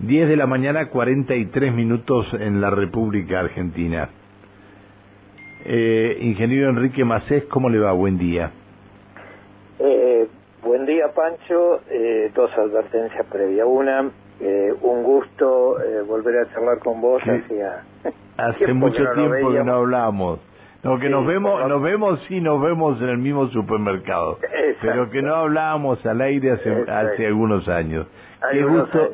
10 de la mañana, 43 minutos en la República Argentina. Eh, ingeniero Enrique Macés, ¿cómo le va? Buen día. Eh, buen día, Pancho. Eh, dos advertencias previas. Una, eh, un gusto eh, volver a charlar con vos. Hacía Hace mucho tiempo que no hablamos. No, que nos vemos, nos vemos, sí, nos vemos en el mismo supermercado. Pero que no hablábamos al aire hace, hace algunos años. qué gusto,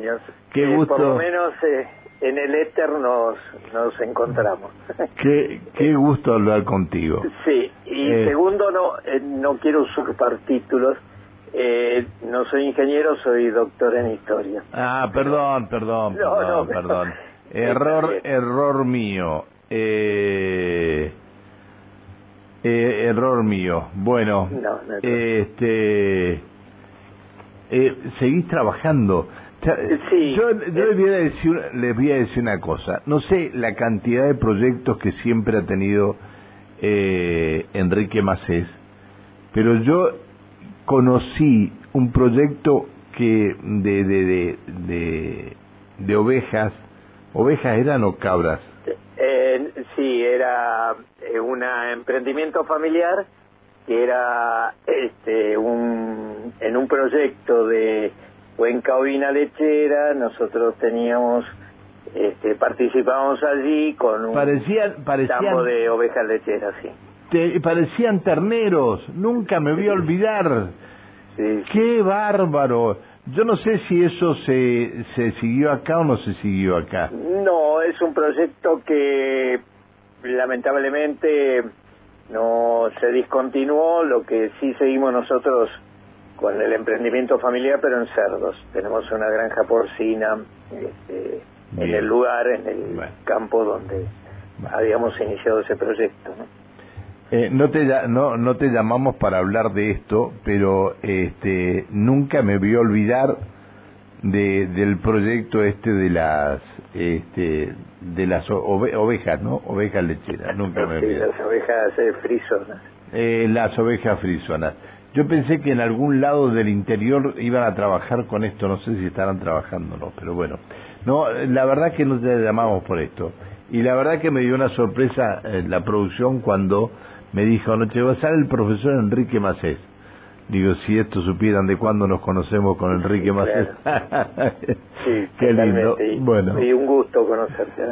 Qué gusto. Por lo menos eh, en el éter nos, nos encontramos. Qué, qué gusto hablar contigo. Sí, y eh. segundo, no, eh, no quiero usurpar títulos. no soy ingeniero, soy doctor en historia. Ah, perdón, perdón, perdón, perdón. Error, error mío. Eh, error mío. Bueno, este, eh, seguís trabajando. Yo, les, voy a decir, les voy a decir una cosa. No sé la cantidad de proyectos que siempre ha tenido eh, Enrique Macés, pero yo conocí un proyecto que de, de, de, de, de ovejas, ovejas eran o cabras. Sí, era eh, un emprendimiento familiar que era este un en un proyecto de Cuenca Ovina Lechera, nosotros teníamos, este, participábamos allí con un parecían, campo de ovejas lecheras, sí. Te, parecían terneros, nunca me voy a olvidar. Sí, ¡Qué bárbaro! Yo no sé si eso se, se siguió acá o no se siguió acá. No, es un proyecto que lamentablemente no se discontinuó, lo que sí seguimos nosotros con el emprendimiento familiar, pero en cerdos. Tenemos una granja porcina este, en el lugar, en el campo donde habíamos iniciado ese proyecto. ¿no? Eh, no te no no te llamamos para hablar de esto, pero este nunca me voy a olvidar de del proyecto este de las este de las ovejas, ¿no? Ovejas lecheras, nunca me olvidé. las ovejas eh, frisonas. Eh, las ovejas frisonas. Yo pensé que en algún lado del interior iban a trabajar con esto, no sé si estarán trabajando o no, pero bueno. No, la verdad que no te llamamos por esto. Y la verdad que me dio una sorpresa eh, la producción cuando me dijo, anoche va a ser el profesor Enrique Macés. Digo, si esto supieran de cuándo nos conocemos con Enrique Macés. sí, Qué lindo. bueno. Y un gusto conocerte.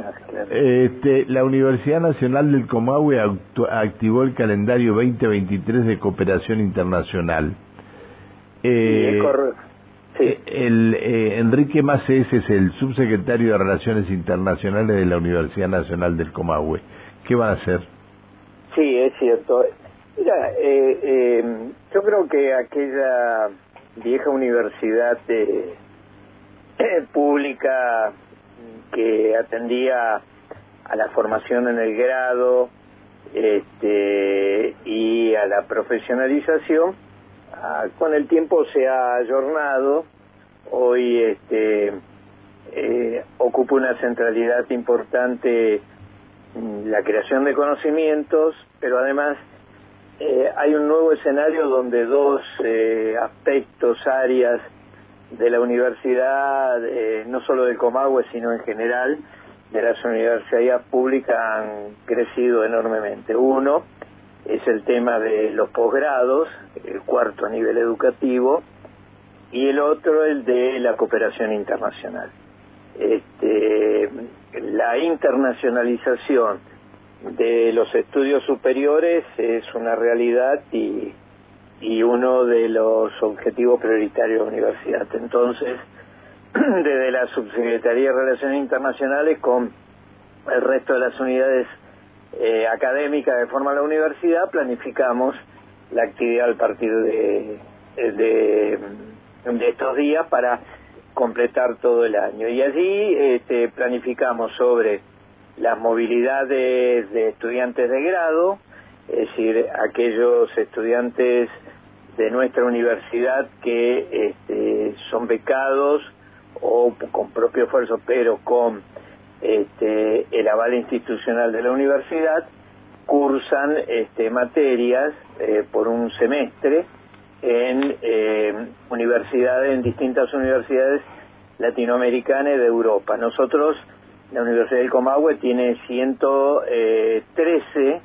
Este, la Universidad Nacional del Comahue activó el calendario 2023 de cooperación internacional. Eh, sí, El, eh, Enrique Macés es el subsecretario de Relaciones Internacionales de la Universidad Nacional del Comahue. ¿Qué van a hacer? Sí, es cierto. Mira, eh, eh, yo creo que aquella vieja universidad de, pública que atendía a la formación en el grado este, y a la profesionalización, ah, con el tiempo se ha ayornado, hoy este, eh, ocupa una centralidad importante la creación de conocimientos, pero además eh, hay un nuevo escenario donde dos eh, aspectos, áreas de la universidad, eh, no solo del Comahue, sino en general, de las universidades públicas han crecido enormemente. Uno es el tema de los posgrados, el cuarto nivel educativo, y el otro el de la cooperación internacional. Este, la internacionalización de los estudios superiores es una realidad y, y uno de los objetivos prioritarios de la universidad. Entonces, desde la Subsecretaría de Relaciones Internacionales con el resto de las unidades eh, académicas que forman la universidad, planificamos la actividad al partir de, de, de estos días para completar todo el año. Y allí este, planificamos sobre las movilidades de estudiantes de grado, es decir, aquellos estudiantes de nuestra universidad que este, son becados o con propio esfuerzo, pero con este, el aval institucional de la universidad, cursan este, materias eh, por un semestre en eh, universidades, en distintas universidades latinoamericana y de Europa. Nosotros, la Universidad del Comahue tiene 113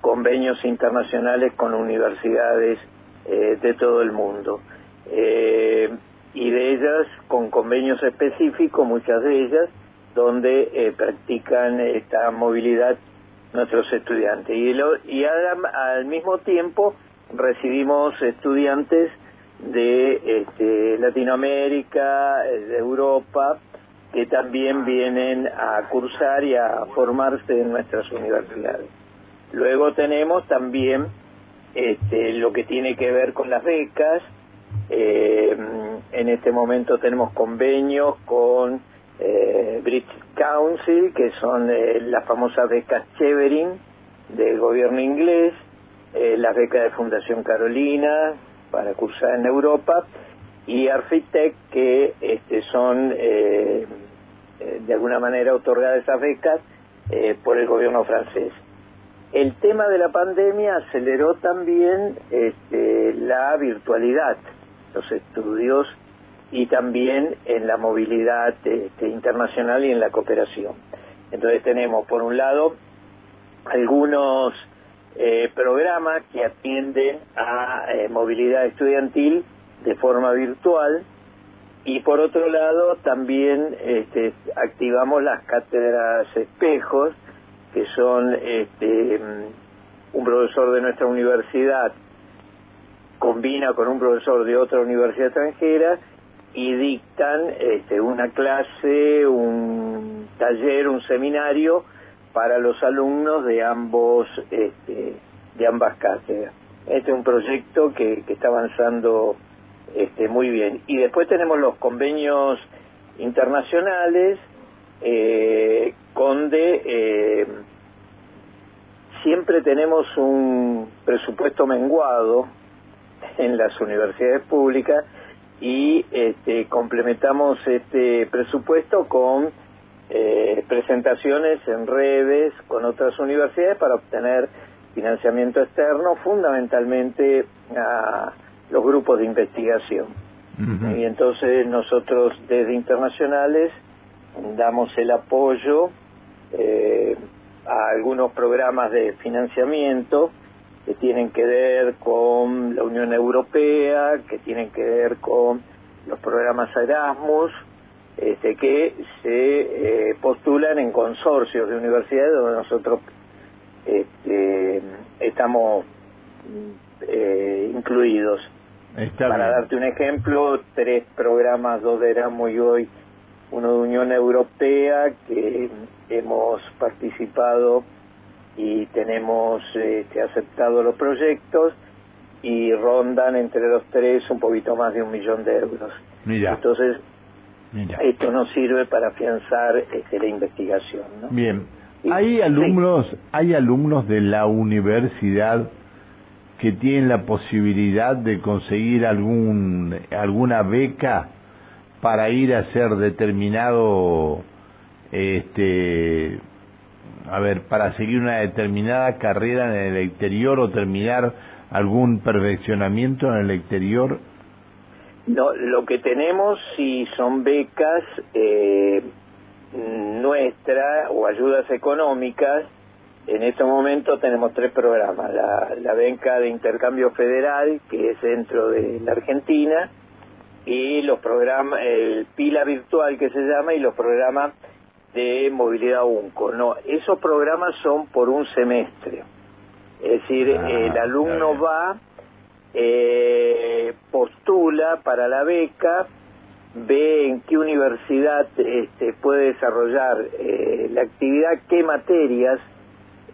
convenios internacionales con universidades eh, de todo el mundo. Eh, y de ellas con convenios específicos, muchas de ellas, donde eh, practican esta movilidad nuestros estudiantes. Y, y al, mismo tiempo recibimos estudiantes de este, Latinoamérica, de Europa, que también vienen a cursar y a formarse en nuestras universidades. Luego tenemos también este, lo que tiene que ver con las becas. Eh, en este momento tenemos convenios con eh, British Council, que son eh, las famosas becas Cheverin del gobierno inglés, las becas de Fundación Carolina para cursar en Europa y Arfitec, que este, son eh, de alguna manera otorgadas esas becas por el gobierno francés. El tema de la pandemia aceleró también este, la virtualidad, los estudios y también en la movilidad este, internacional y en la cooperación. Entonces tenemos, por un lado, algunos eh, programas que atienden a eh, movilidad estudiantil de forma virtual y por otro lado también este, activamos las cátedras espejos que son este, un profesor de nuestra universidad combina con un profesor de otra universidad extranjera y dictan este, una clase, un taller, un seminario para los alumnos de ambos este, de ambas cátedras. Este es un proyecto que, que está avanzando este, muy bien. Y después tenemos los convenios internacionales eh, donde eh, siempre tenemos un presupuesto menguado en las universidades públicas y este, complementamos este presupuesto con eh, presentaciones en redes con otras universidades para obtener financiamiento externo, fundamentalmente a los grupos de investigación. Y entonces nosotros desde internacionales damos el apoyo eh, a algunos programas de financiamiento que tienen que ver con la Unión Europea, que tienen que ver con los programas Erasmus, este, que se eh, postulan en consorcios de universidades donde nosotros este, estamos eh, incluidos. Para darte un ejemplo, tres programas, dos de Erasmus y hoy uno de Unión Europea, que hemos participado y tenemos este, aceptado los proyectos y rondan entre los tres un poquito más de un millón de euros. Entonces, esto nos sirve para afianzar este, la investigación. Bien. ¿Hay alumnos, hay alumnos de la universidad que tienen la posibilidad de conseguir algún alguna beca para ir a hacer determinado este a ver, para seguir una determinada carrera en el exterior o terminar algún perfeccionamiento en el exterior? No, lo que tenemos si son becas eh, nuestras o ayudas económicas. En este momento tenemos tres programas. La, la de intercambio federal, que es dentro de la Argentina, y los programas, el PILA virtual que se llama, y los programas de movilidad UNCO. No, esos programas son por un semestre. Es decir, ah, el alumno va, eh, postula para la beca, ve en qué universidad este, puede desarrollar eh, la actividad, qué materias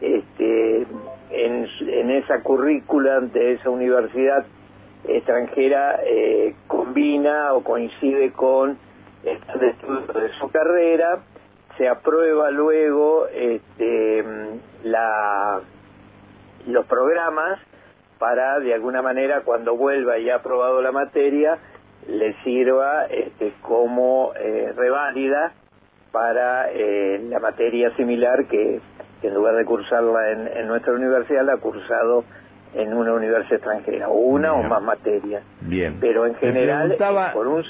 este, en, esa currícula de esa universidad extranjera eh, combina o coincide con estos estudios de su carrera se aprueba luego este, la, los programas para de alguna manera cuando vuelva y ha aprobado la materia le sirva este, como eh, reválida para eh, la materia similar que, en lugar de cursarla en, nuestra universidad la ha cursado en una universidad extranjera, una o más materias. Bien. Pero en general, por un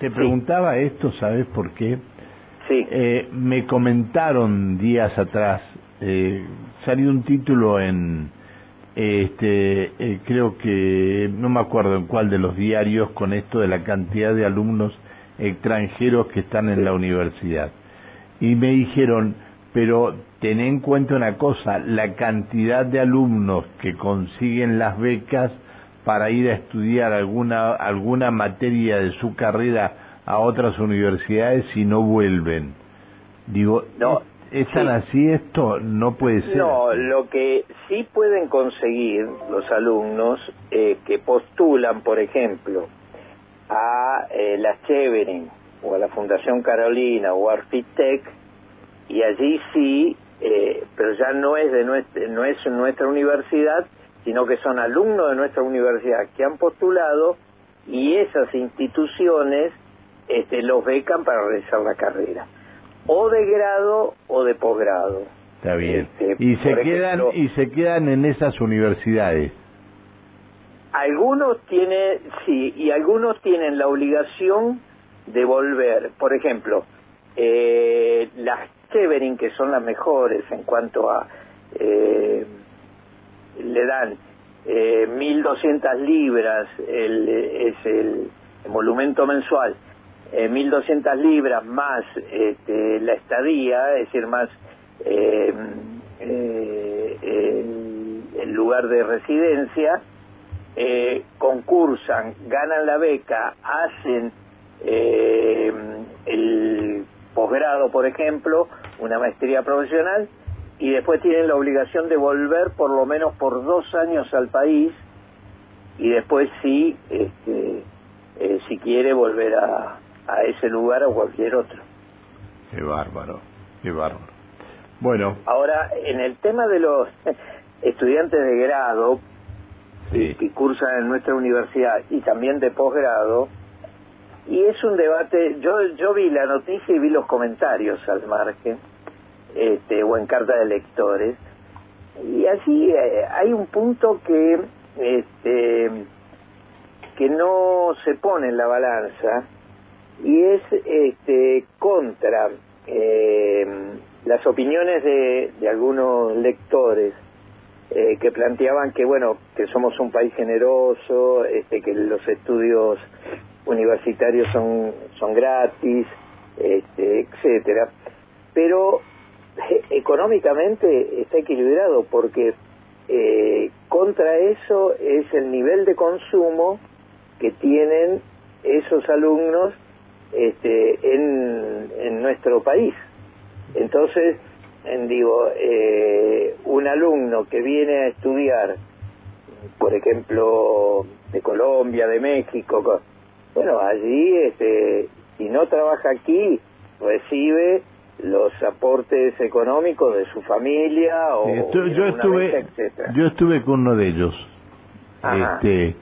te preguntaba esto, ¿sabes por qué? Sí. Eh, me comentaron días atrás, eh, salió un título en, este, eh, creo que, no me acuerdo en cuál de los diarios, con esto de la cantidad de alumnos extranjeros que están en la universidad. Y me dijeron, pero ten en cuenta una cosa, la cantidad de alumnos que consiguen las becas para ir a estudiar alguna, alguna materia de su carrera a otras universidades y no vuelven. Digo, no, ¿es tan así esto? No puede ser. No, lo que sí pueden conseguir los alumnos eh, que postulan, por ejemplo, a eh, la Chevening o a la Fundación Carolina o a Arfitec, y allí sí eh, pero ya no es de nuestra, no es nuestra universidad, sino que son alumnos de nuestra universidad que han postulado y esas instituciones este, los becan para realizar la carrera, o de grado o de posgrado. Está bien. Este, y se quedan y se quedan en esas universidades. Algunos tienen, sí, y algunos tienen la obligación de volver. Por ejemplo, eh, las Severin, que son las mejores en cuanto a... Eh, le dan eh, 1.200 libras, el, es el, monumento mensual, eh, 1.200 libras más este, la estadía, es decir, más eh, eh, el, el, lugar de residencia, concursan, ganan la beca, hacen el posgrado, por ejemplo, una maestría profesional, y después tienen la obligación de volver por lo menos por dos años al país, y después sí, este, eh, si quiere volver a, a ese lugar o cualquier otro. Qué bárbaro, qué bárbaro. Bueno. Ahora, en el tema de los estudiantes de grado que cursan en nuestra universidad y también de posgrado, y es un debate, yo, yo vi la noticia y vi los comentarios al margen, este, o en carta de lectores, y así eh, hay un punto que, este, que no se pone en la balanza, y es este, contra eh, las opiniones de, de algunos lectores eh, que planteaban que bueno que somos un país generoso este que los estudios universitarios son, son gratis, este, etcétera, pero eh, económicamente está equilibrado porque eh, contra eso es el nivel de consumo que tienen esos alumnos este, en, en nuestro país. Entonces, en, digo, eh, un alumno que viene a estudiar, por ejemplo, de Colombia, de México, bueno, allí, este, si no trabaja aquí, recibe los aportes económicos de su familia o yo estuve yo estuve con uno de ellos. Este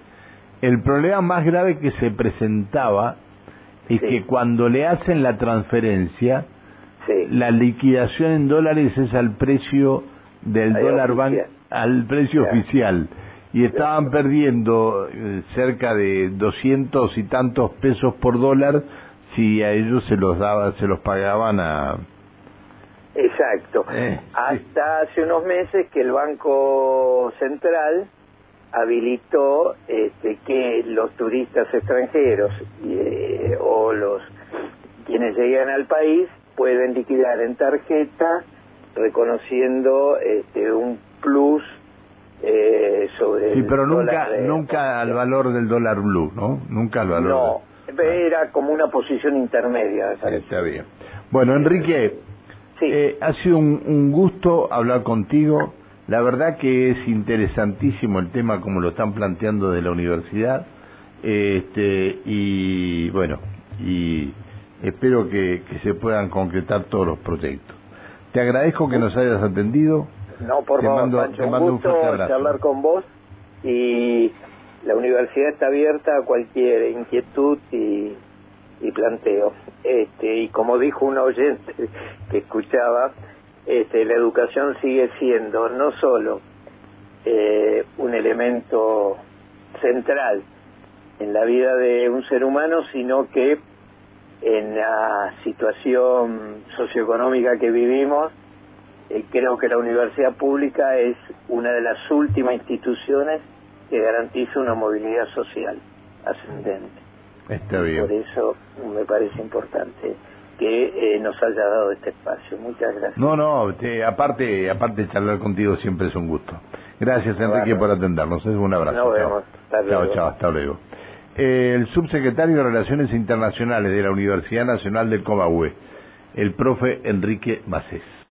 el problema más grave que se presentaba es que cuando le hacen la transferencia la liquidación en dólares es al precio del dólar banco al precio oficial y estaban perdiendo eh, cerca de doscientos y tantos pesos por dólar si a ellos se los daba, se los pagaban a exacto. Eh, hasta hace unos meses que el banco central habilitó este, que los turistas extranjeros eh, o los quienes llegan al país pueden liquidar en tarjeta reconociendo este, un plus sí pero nunca nunca al valor del dólar blue no nunca al valor no era como una posición intermedia está bien. Bueno Enrique eh, ha sido un, un gusto hablar contigo. La verdad que es interesantísimo el tema como lo están planteando de la universidad. Este y bueno y espero que, que se puedan concretar todos los proyectos. Te agradezco que nos hayas atendido. No, por favor, Pancho, un gusto charlar con vos y la universidad está abierta a cualquier inquietud y, y planteo. Este, y como dijo un oyente que escuchaba, este, la educación sigue siendo no solo eh, un elemento central en la vida de un ser humano, sino que en la situación socioeconómica que vivimos, eh, creo que la universidad pública es una de las últimas instituciones que garantiza una movilidad social ascendente. Está bien. Por eso me parece importante que eh, nos haya dado este espacio. Muchas gracias. No, no, aparte, aparte charlar contigo siempre es un gusto. Gracias, Enrique, por atendernos. Es un abrazo. Nos vemos. Chao, chao, hasta luego. el subsecretario de Relaciones Internacionales de la Universidad Nacional del Comahue, el profe Enrique Macés.